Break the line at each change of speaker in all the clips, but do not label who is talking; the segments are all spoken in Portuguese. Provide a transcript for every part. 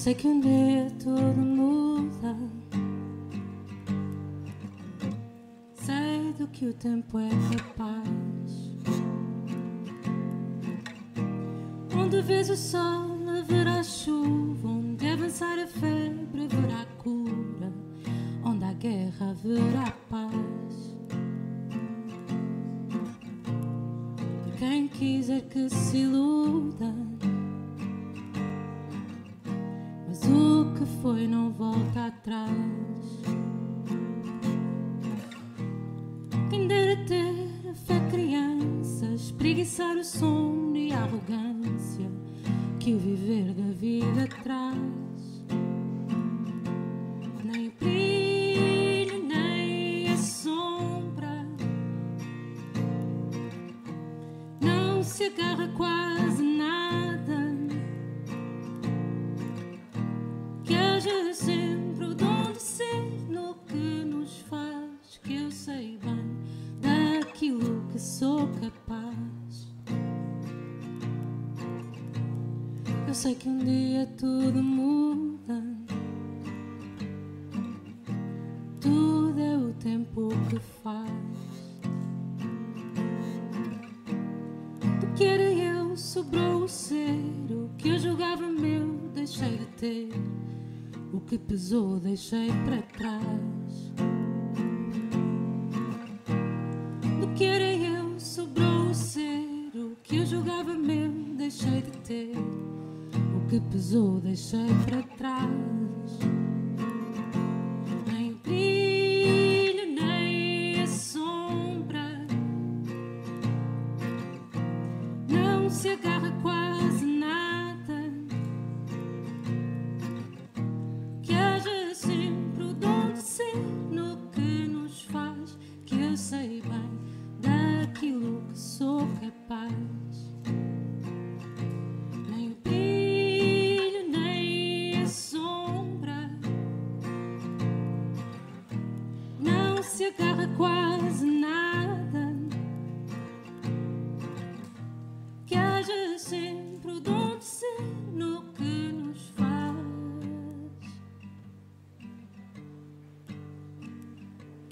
sei que um dia tudo muda. Sei do que o tempo é capaz. Onde vês o sol, haverá chuva. Onde avançar a febre, volta atrás. Quem dera ter fé criança, espreguiçar o sono e a arrogância que o viver da vida traz. Nem o brilho, nem a sombra. Não se agarra quase tudo muda. Tudo é o tempo que faz. Do que era eu sobrou o ser. O que eu julgava meu deixei de ter. O que pesou deixei para trás.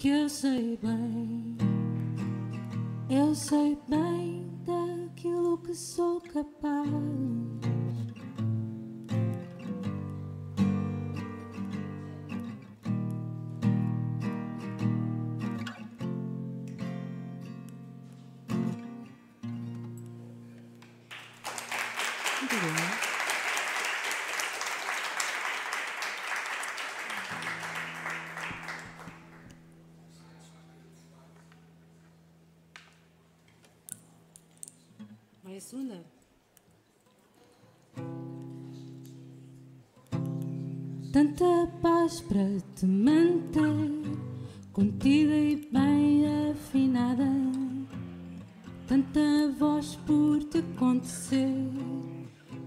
Que eu sei bem, eu sei bem Tanta paz para te manter contida e bem afinada. Tanta voz por te acontecer.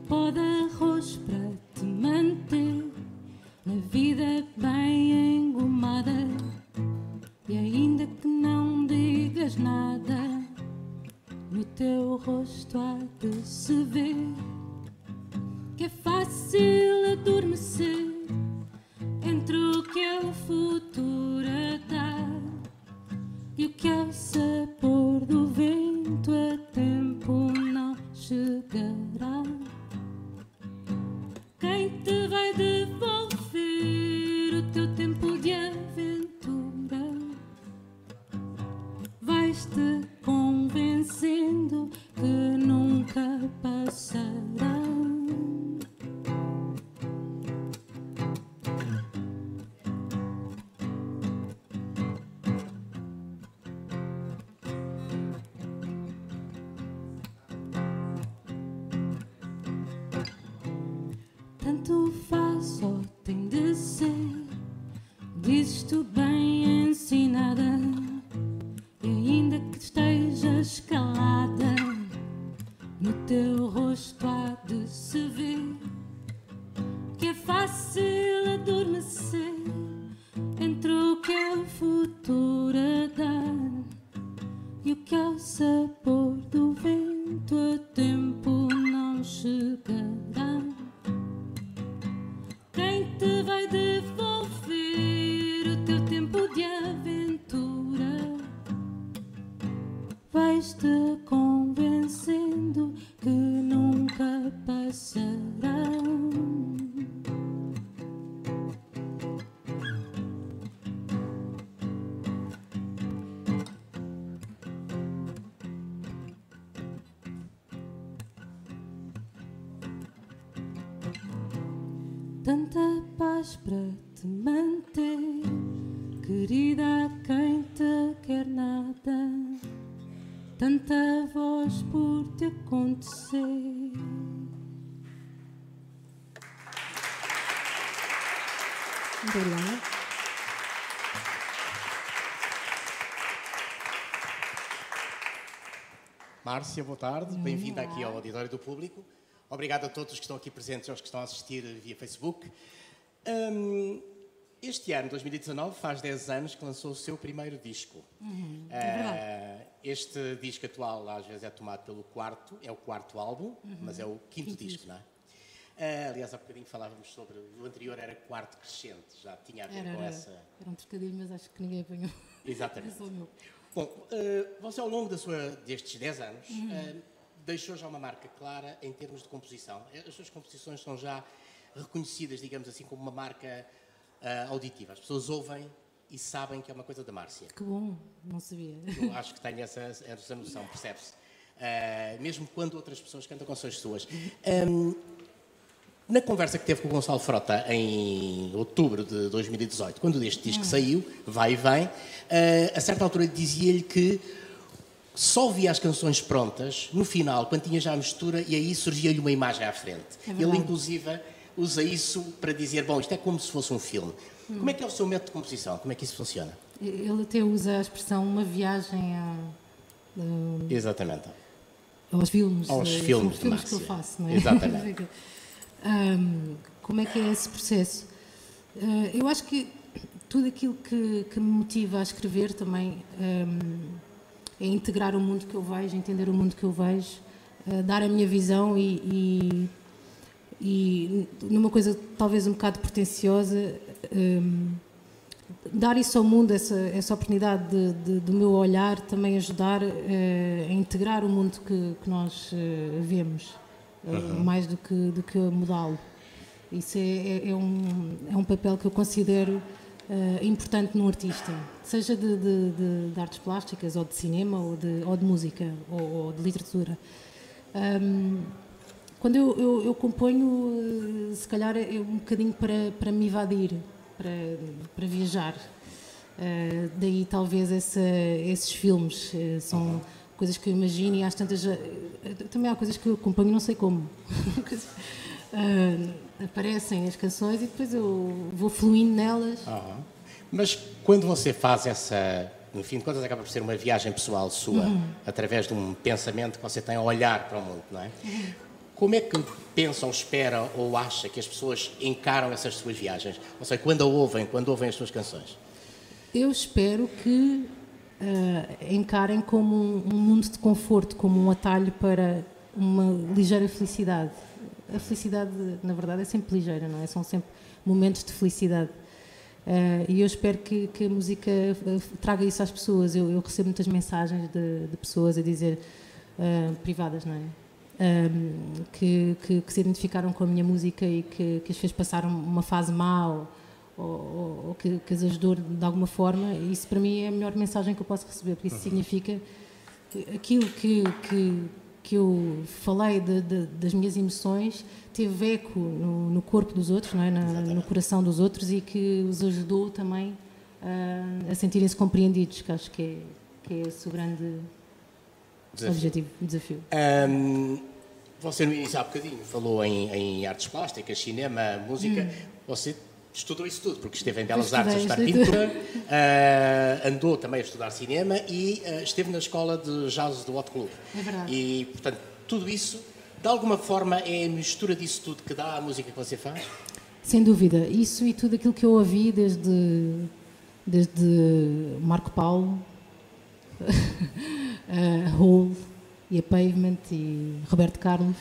Pó de arroz para te manter na vida bem engomada. E ainda que não digas nada, teu rosto há de se ver que é fácil adormecer faz, vais te convencendo.
Márcia, boa tarde. Bem-vinda aqui ao Auditório do Público. Obrigado a todos que estão aqui presentes e aos que estão a assistir via Facebook. Um, este ano, 2019, faz 10 anos que lançou o seu primeiro disco.
Uhum, é
uh, este disco atual, às vezes, é tomado pelo quarto, é o quarto álbum, uhum. mas é o quinto, quinto disco, não é? Uh, aliás, há bocadinho falávamos sobre. O anterior era quarto crescente, já tinha a ver
era,
com essa.
Era um trocadilho, mas acho que ninguém apanhou.
Exatamente. Bom, uh, você ao longo da sua, destes 10 anos uhum. uh, deixou já uma marca clara em termos de composição. As suas composições são já reconhecidas, digamos assim, como uma marca uh, auditiva. As pessoas ouvem e sabem que é uma coisa da Márcia.
Que bom, não sabia.
Eu acho que tenho essa, essa noção, percebe-se. mesmo quando outras pessoas cantam canções suas. Um, na conversa que teve com o Gonçalo Frota em outubro de 2018, quando este disco hum. saiu, vai e vem, uh, a certa altura dizia-lhe que só via as canções prontas no final, quando tinha já a mistura, e aí surgia-lhe uma imagem à frente. É Ele, inclusive, usa isso para dizer: bom, isto é como se fosse um filme. Hum. Como é que é o seu método de composição? Como é que isso funciona?
Ele até usa a expressão uma viagem a.
Exatamente.
Aos filmes.
Aos filmes, filmes
que eu faço, não é?
Exatamente.
Um, como é que é esse processo? Uh, eu acho que tudo aquilo que, que, me motiva a escrever também um, é integrar o mundo que eu vejo, entender o mundo que eu vejo, uh, dar a minha visão e, e, e, numa coisa talvez um bocado pretenciosa, um, dar isso ao mundo, essa, essa oportunidade de, de, do meu olhar, também ajudar uh, a integrar o mundo que, que nós vemos uhum. mais do que, do que mudá-lo. Isso é, é, é, um, é um papel que eu considero uh, importante num artista, seja de, de, de, de, artes plásticas, ou de cinema, ou de, ou de música, ou, ou de literatura. Um, quando eu, eu, eu, componho, eh, se calhar é um bocadinho para, para me evadir, para, para viajar. Uh, daí talvez essa, esses filmes uh, são. Uhum coisas que eu imagino e às tantas. Eh, também há coisas que eu acompanho não sei como. uh, aparecem as canções e depois eu vou fluindo nelas.
Uhum. Mas quando você faz essa. No fim de contas, acaba por ser uma viagem pessoal sua, uhum. através de um pensamento que você tem a olhar para o mundo, não é? Uhum. Como é que pensa ou espera ou acha que as pessoas encaram essas suas viagens? Ou seja, quando a ouvem, quando ouvem as suas canções?
Eu espero que uh, encarem como um, um, mundo de conforto, como um atalho para uma ligeira felicidade. A felicidade, na verdade, é sempre ligeira, não é? São sempre momentos de felicidade. Uh, e eu espero que, que, a música traga isso às pessoas. Eu, eu recebo muitas mensagens de, de pessoas a dizer, uh, privadas, não é? Um, que, que, que, se identificaram com a minha música e que, que as fez passar uma fase má ou, ou, que, que as ajudou de alguma forma, isso para mim é a melhor mensagem que eu posso receber, porque isso uhum. significa que aquilo que, que, que eu falei de, de, das minhas emoções teve eco no, no corpo dos outros, não é? Na, no coração dos outros e que os ajudou também a, a sentirem-se compreendidos, que acho que é, que é esse o grande desafio. objetivo, desafio.
Um, você no início há bocadinho falou em, em artes plásticas, cinema, música. Hum. Você estudou isso tudo, porque esteve em Belas Artes a estudar pintura, uh, andou também a estudar cinema e uh, esteve na escola de jazz do Hot Club.
É verdade.
E, portanto, tudo isso, de alguma forma, é a mistura disso tudo que dá à música que você faz?
Sem dúvida. Isso e tudo aquilo que eu ouvi desde, desde Marco Paulo, a Hole e a Pavement e Roberto Carlos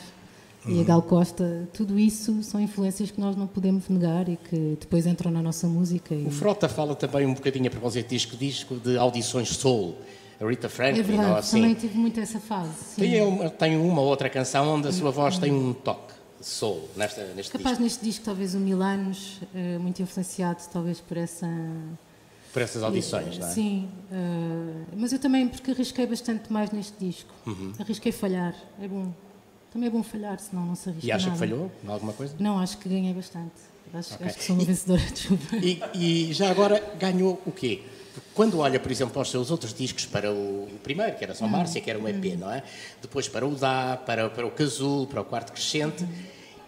uhum. e a Gal Costa, tudo isso são influências que nós não podemos negar e que depois entram na nossa música. E...
O Frota fala também um bocadinho a propósito disco, disco de audições soul. A Rita Franklin,
é verdade,
ou assim.
também tive muito essa fase.
Tem uma, tem uma outra canção onde a sua voz tem um toque soul nesta, neste
Capaz
disco.
neste disco, talvez o Milanos, uh, muito influenciado talvez por essa...
Por essas audições, não é?
Sim, uh, mas eu também, porque arrisquei bastante mais neste disco. Uhum. Arrisquei falhar, é bom. Também é bom falhar, senão não se arrisca
E acha
nada.
que falhou em alguma coisa?
Não, acho que ganhei bastante. Acho, okay. acho que sou uma vencedora, desculpa.
E, e já agora ganhou o quê? Quando olha, por exemplo, para os seus outros discos, para o, primeiro, que era só Márcia, que era um EP, não é? Depois para o Dá, para, para o Casulo, para o Quarto Crescente.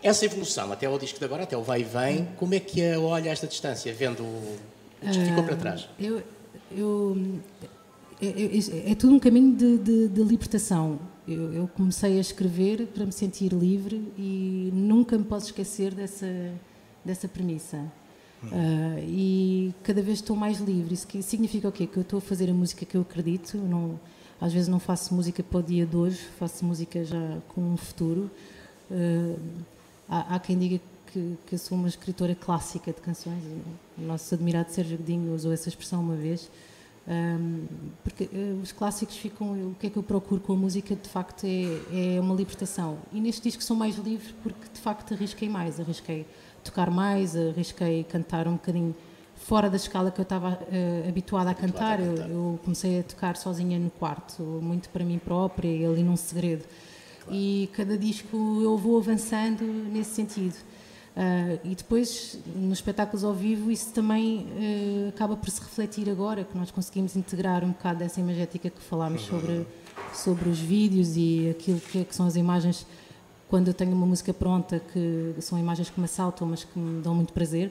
Essa evolução, até ao disco de agora, até o Vai e Vem, como é que a olha a esta distância, vendo o que ficou para trás?
Eu, eu, é, é, é, tudo um caminho de, de, de libertação. Eu, eu, comecei a escrever para me sentir livre e nunca me posso esquecer dessa, dessa premissa. Uh, e cada vez estou mais livre. Isso significa o quê? Que eu estou a fazer a música que eu acredito. Não, às vezes não faço música para o dia de hoje, faço música já com um futuro. Uh, há, há, quem diga que, que, eu sou uma escritora clássica de canções. O nosso admirado Sérgio Godinho usou essa expressão uma vez. Um, porque uh, os clássicos ficam. O que é que eu procuro com a música, de facto, é, é uma libertação. E neste disco sou mais livre porque, de facto, arrisquei mais. Arrisquei tocar mais, arrisquei cantar um bocadinho fora da escala que eu estava uh, habituada a cantar. Eu, eu, comecei a tocar sozinha no quarto, muito para mim própria, ali num segredo. Claro. E cada disco eu vou avançando nesse sentido. Uh, e depois, nos espetáculos ao vivo, isso também uh, acaba por se refletir agora, que nós conseguimos integrar um bocado dessa imagética que falámos uhum. sobre, sobre os vídeos e aquilo que, que são as imagens quando eu tenho uma música pronta, que são imagens que me assaltam, mas que me dão muito prazer.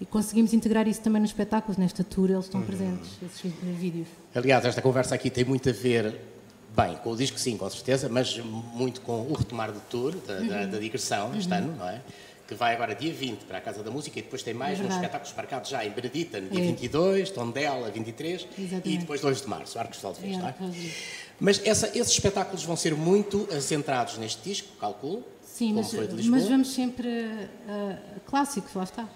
E conseguimos integrar isso também nos espetáculos, nesta tour, eles estão uhum. presentes, esses vídeos.
Aliás, esta conversa aqui tem muito a ver, bem, com o disco sim, com certeza, mas muito com o retomar do tour, da, uhum. da, da digressão, este uhum. ano, não é? Que vai agora dia 20 para a Casa da Música e depois tem mais é uns espetáculos marcados já em Benedita, no dia é. 22, Tondela, 23 Exatamente. e depois 2 de março, Arcos de Valdevez, é, não é? Mas essa, esses espetáculos vão ser muito centrados neste disco, calculo.
Sim, mas, mas, vamos sempre a clássicos, lá está.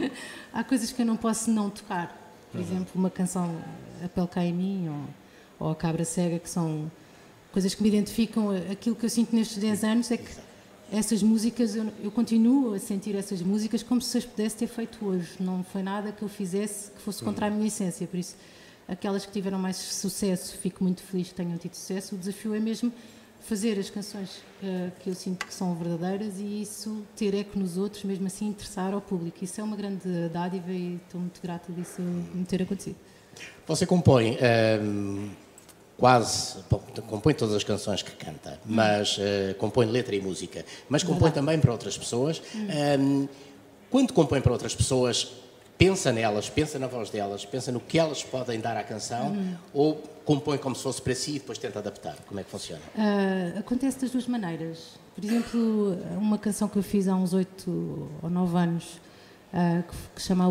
Há coisas que eu não posso não tocar. Por uhum. exemplo, uma canção A Pele Cai em Mim ou, ou A Cabra Cega, que são coisas que me identificam. Aquilo que eu sinto nestes 10 anos é que essas músicas, eu, eu, continuo a sentir essas músicas como se as pudesse ter feito hoje. Não foi nada que eu fizesse que fosse contra a minha essência. Por isso, aquelas que tiveram mais sucesso, fico muito feliz que tenham tido sucesso. O desafio é mesmo fazer as canções uh, que eu sinto que são verdadeiras e isso ter eco nos outros, mesmo assim interessar ao público. Isso é uma grande dádiva e estou muito grata disso me ter acontecido.
Você compõe um, ehm, quase, compõe todas as canções que canta, mas uh, compõe letra e música, mas compõe Verdade. também para outras pessoas. Hum. Um, ehm, quando compõe para outras pessoas, pensa nelas, pensa na voz delas, pensa no que elas podem dar à canção uhum. ou compõe como se fosse para si e depois tenta adaptar? Como é que funciona?
Uh, acontece das duas maneiras. Por exemplo, uma canção que eu fiz há uns oito ou nove anos, uh, que, que chama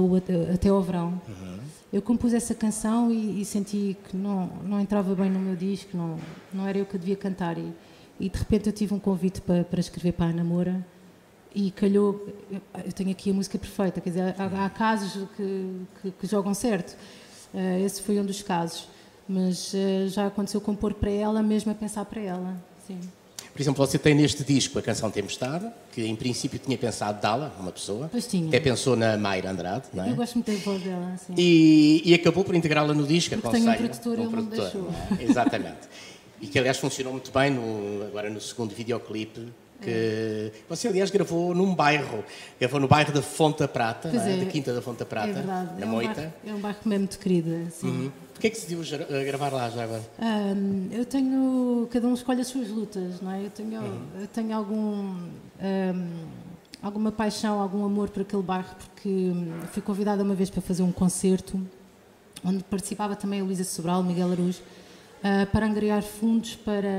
Até ao Verão, uhum. eu compus essa canção e, e, senti que não, não entrava bem no meu disco, não, não era eu que devia cantar. E, e de repente eu tive um convite para, para escrever para a Ana Moura e calhou, eu tenho aqui a música perfeita, quer dizer, há, há casos que, que, que, jogam certo. Uh, esse foi um dos casos, mas uh, já aconteceu compor para ela, mesmo a pensar para ela. Sim.
Por exemplo, você tem neste disco a canção Tempestade, que em princípio tinha pensado dá-la uma pessoa.
Pois tinha.
Até pensou na Mayra Andrade, não é?
Eu gosto muito da voz dela, sim.
E, e acabou por integrá-la no disco,
Porque aconselho. Tem um produtor, um produtor,
é? Exatamente. e que aliás funcionou muito bem no, agora no segundo videoclipe que você aliás gravou num bairro, gravou no bairro da Fonta Prata, é? da Quinta da Fonta Prata, é
verdade.
na
é um
Moita.
Bairro, é um bairro mesmo muito querido. Assim. Uhum.
Porquê é que decidiu gravar lá já agora?
Um, eu tenho, cada um escolhe as suas lutas, não é? Eu tenho, uhum. eu tenho algum, um, alguma paixão, algum amor por aquele bairro, porque hum, fui convidada uma vez para fazer um concerto, onde participava também a Luísa Sobral, Miguel Aruz, uh, para angariar fundos para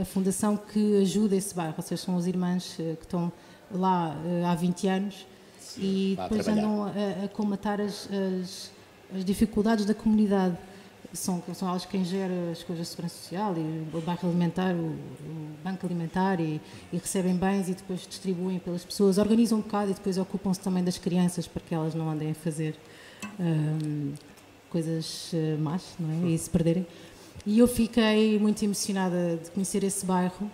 a fundação que ajuda esse bairro, ou seja, são as irmãs uh, que estão lá uh, há 20 anos Sim, e depois andam a, a comatar as, as, as, dificuldades da comunidade. São, são elas quem gera as coisas de segurança social e o bairro alimentar, o, o banco alimentar e, e, recebem bens e depois distribuem pelas pessoas, organizam um bocado e depois ocupam-se também das crianças para que elas não andem a fazer um, coisas más não é? e se perderem. E eu fiquei muito emocionada de conhecer esse bairro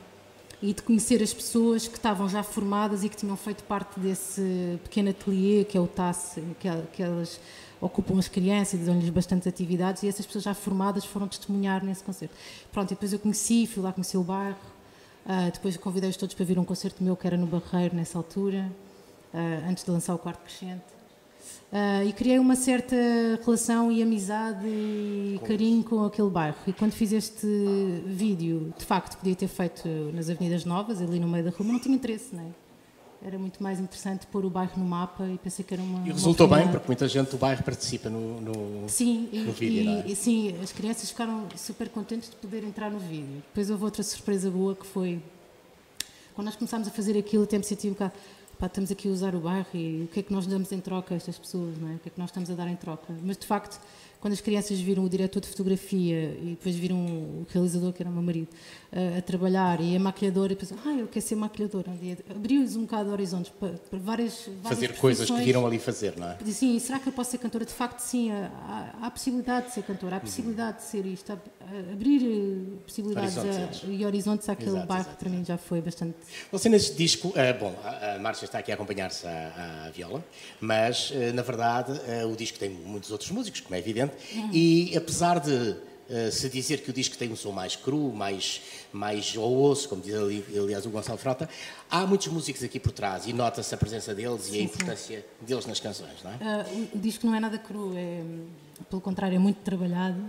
e de conhecer as pessoas que estavam já formadas e que tinham feito parte desse pequeno ateliê que é o TAS, que, é, que elas ocupam as crianças e dão-lhes bastantes atividades e essas pessoas já formadas foram testemunhar nesse concerto. Pronto, e depois eu conheci, fui lá conhecer o bairro, uh, depois convidei-os todos para vir um concerto meu que era no Barreiro nessa altura. uh, antes de lançar o quarto crescente. Uh, e criei uma certa relação e amizade e com carinho isso. com aquele bairro. E quando fiz este vídeo, de facto, podia ter feito nas Avenidas Novas, ali no meio da rua, mas não tinha interesse, não é? era muito mais interessante pôr o bairro no mapa e pensei que era uma.
E resultou uma bem, porque muita gente do bairro participa no, no,
sim,
no
e, vídeo. E, é? e, sim, as crianças ficaram super contentes de poder entrar no vídeo. Depois houve outra surpresa boa que foi quando nós começámos a fazer aquilo, até me senti um bocado. Pá, estamos aqui a usar o bairro e o que é que nós damos em troca a estas pessoas, não é? O que é que nós estamos a dar em troca? Mas de facto quando as crianças viram o diretor de fotografia e depois viram o realizador, que era o meu marido, a, a trabalhar e a maquilhadora, e pensam, ah, eu quero ser maquilhadora. Abriu-lhes um bocado de horizontes para, para várias, várias
Fazer coisas que viram ali fazer, não é?
Sim, será que eu posso ser cantora? De facto, sim, há, há a possibilidade de ser cantora, há a uhum. possibilidade de ser isto, há, abrir eh, possibilidades horizontes, a, e horizontes àquele exato, bairro exato, que para mim já foi bastante.
Você nesse disco, uh, bom, a, a Márcia está aqui a acompanhar-se à, à, viola, mas uh, na verdade uh, o disco tem muitos outros músicos, como é evidente, uhum. e apesar de uh, se dizer que o disco tem um som mais cru, mais, mais ao osso, como diz ali, aliás o Gonçalo Frota, há muitos músicos aqui por trás e nota-se a presença deles sim, e a importância sim. deles nas canções, não é?
Uh, o disco não é nada cru, é, pelo contrário, é muito trabalhado,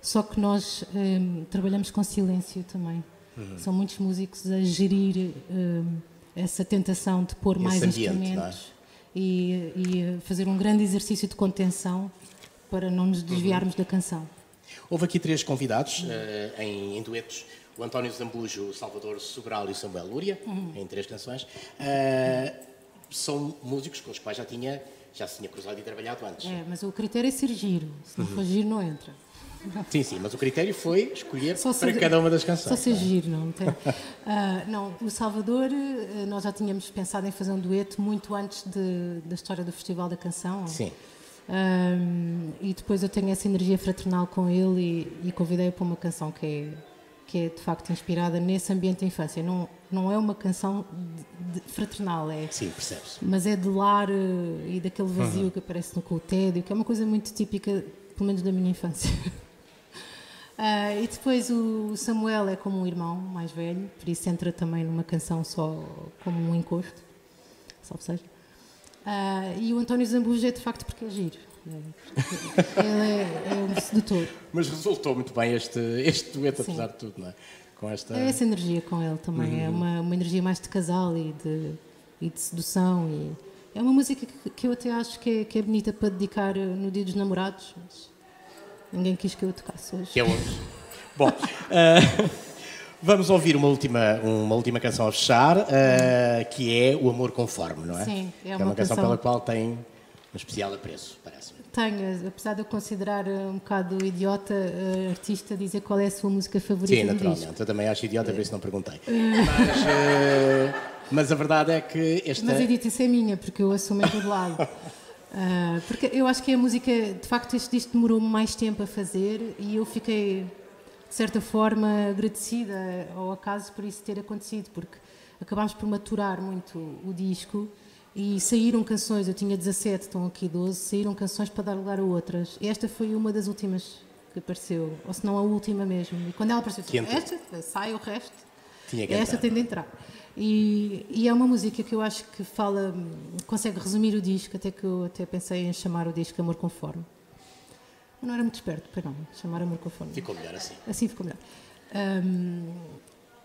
só que nós um, eh, trabalhamos com silêncio também. Uhum. São muitos músicos a gerir um, essa tentação de pôr Esse mais ambiente, é? instrumentos. É? E, e, fazer um grande exercício de contenção para não nos desviarmos uhum. da canção.
Houve aqui três convidados uh, em, em, duetos. O António Zambujo, o Salvador Sobral e o Samuel Lúria, uhum. em três canções. Uh, são músicos com os quais já tinha, já se tinha cruzado e trabalhado antes.
É, mas o critério é ser giro. Se não uhum. for giro, não entra.
Sim, sim, mas o critério foi escolher só para cada uma das canções.
Só ser não é? giro, não tem. Uh, não, o Salvador, nós já tínhamos pensado em fazer um dueto muito antes de, da história do Festival da Canção.
Sim.
Um, e depois eu tenho essa energia fraternal com ele e, e convidei-o para uma canção que é, que é de facto inspirada nesse ambiente da infância. Não, não é uma canção de, de fraternal, é.
Sim, percebes.
Mas é de lar eh, e daquele vazio uhum. que aparece no coutédio, que é uma coisa muito típica, pelo menos da minha infância. Uh, e depois o Samuel é como um irmão mais velho, por isso entra também numa canção só como um encosto, salve seja. Uh, e o António Zambujo é de facto porque é giro. Ele é, é um sedutor.
Mas resultou muito bem este, este dueto, Sim. apesar de tudo, não é?
Com esta... É essa energia com ele também. Uhum. É uma, uma energia mais de casal e de, e de sedução. E é uma música que, que eu até acho que é, que é bonita para dedicar no Dia dos Namorados. Mas ninguém quis que eu tocasse hoje.
Que é hoje. Bom. Uh... Vamos ouvir uma última, uma última canção a fechar, uh, que é O Amor Conforme, não é?
Sim,
é uma, é uma canção, pela qual tem um especial apreço, parece-me.
Tenho, apesar de eu considerar um bocado idiota uh, artista, dizer qual é a sua música favorita.
Sim, naturalmente. Eu também acho idiota, por isso não perguntei. Mas, uh, mas a verdade é que esta.
Mas a idiotice é minha, porque eu assumo em todo lado. Uh, porque eu acho que a música, de facto, este disco demorou mais tempo a fazer e eu fiquei de certa forma, agradecida ao acaso por isso ter acontecido, porque acabámos por maturar muito o disco e saíram canções, eu tinha 17, estão aqui 12, saíram canções para dar lugar a outras. Esta foi uma das últimas que apareceu, ou se não a última mesmo. E quando ela apareceu, esta sai o resto, esta tem de entrar. E, e, é uma música que eu acho que fala, consegue resumir o disco, até que eu até pensei em chamar o disco Amor Conforme. Eu não era muito esperto, para não, chamar com fome.
Ficou melhor assim.
Assim ficou melhor. Um,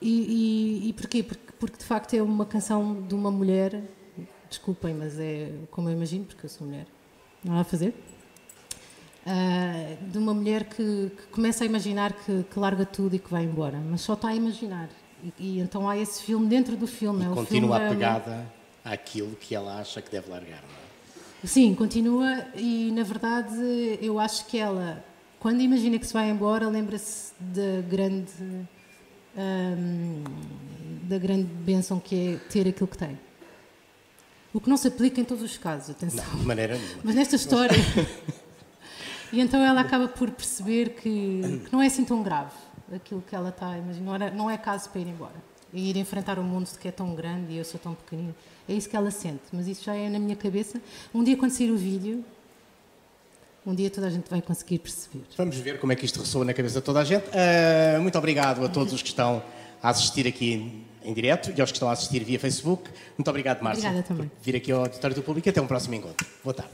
e, e, e porquê? Porque, porque de facto é uma canção de uma mulher, desculpem, mas é como eu imagino, porque eu sou mulher, não há a fazer. Uh, de uma mulher que, que, começa a imaginar que, que, larga tudo e que vai embora, mas só está a imaginar. E, e então há esse filme dentro do filme.
E é continua filme apegada àquilo que ela acha que deve largar, não é?
Sim, continua e na verdade eu acho que ela, quando imagina que se vai embora, lembra-se da grande hum, da grande bênção que é ter aquilo que tem. O que não se aplica em todos os casos, atenção.
Não, de maneira nenhuma.
Mas nesta história. e então ela acaba por perceber que, que, não é assim tão grave aquilo que ela está a imaginar. Não, não é caso para ir embora. E ir enfrentar um mundo que é tão grande e eu sou tão pequenino. É isso que ela sente, mas isso já é na minha cabeça. Um dia, quando sair o vídeo, um dia toda a gente vai conseguir perceber.
Vamos ver como é que isto ressoa na cabeça de toda a gente. Uh, muito obrigado a todos os que estão a assistir aqui em, direto e aos que estão a assistir via Facebook. Muito obrigado, Márcia.
Obrigada também.
Por vir aqui ao Auditório do Público. Até um próximo encontro. Boa tarde.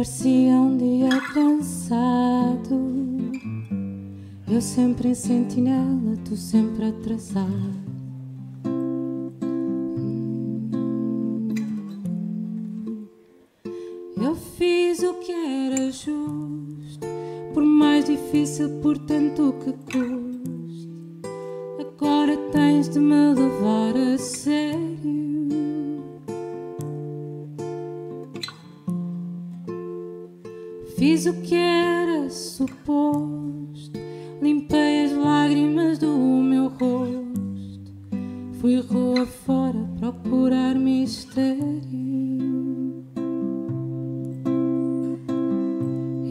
Parecia um dia cansado. Eu sempre em sentinela, tu sempre atrasado. Eu fiz o que era justo, por mais difícil, por tanto que custe.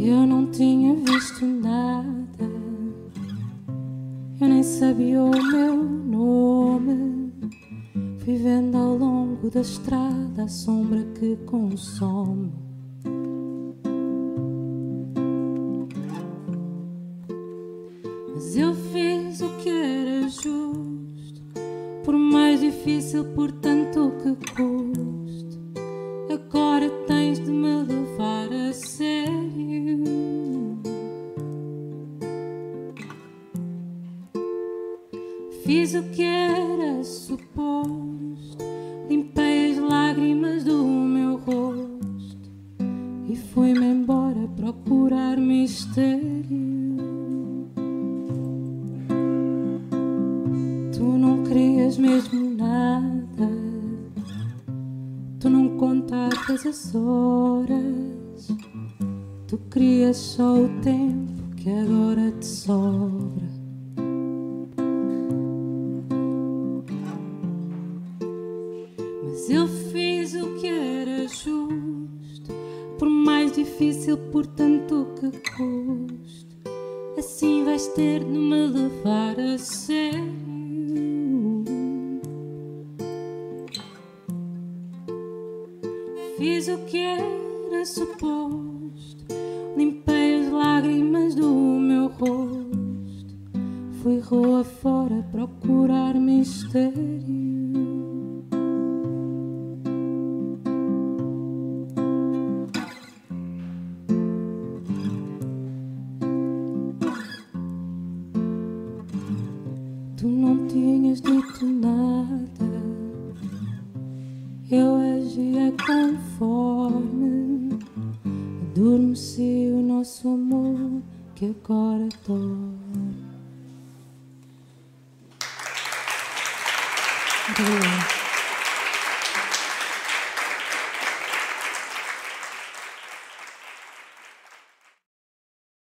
Eu não tinha visto nada, eu nem sabia o meu nome. Fui vendo ao longo da estrada a sombra que consome. Mas eu fiz o que era justo, por mais difícil, por tanto que custe. Mistério. Tu não querias mesmo nada, tu não contavas as horas, tu querias só o tempo que agora te sobra.